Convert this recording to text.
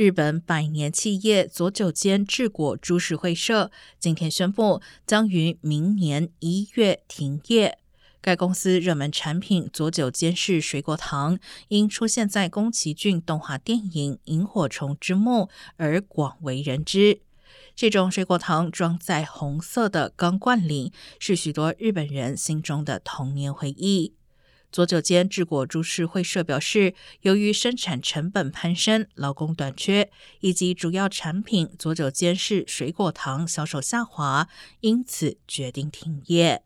日本百年企业佐久间治果株式会社今天宣布，将于明年一月停业。该公司热门产品佐久间式水果糖，因出现在宫崎骏动画电影《萤火虫之墓》而广为人知。这种水果糖装在红色的钢罐里，是许多日本人心中的童年回忆。佐久间治果株式会社表示，由于生产成本攀升、劳工短缺，以及主要产品佐久间是水果糖销售下滑，因此决定停业。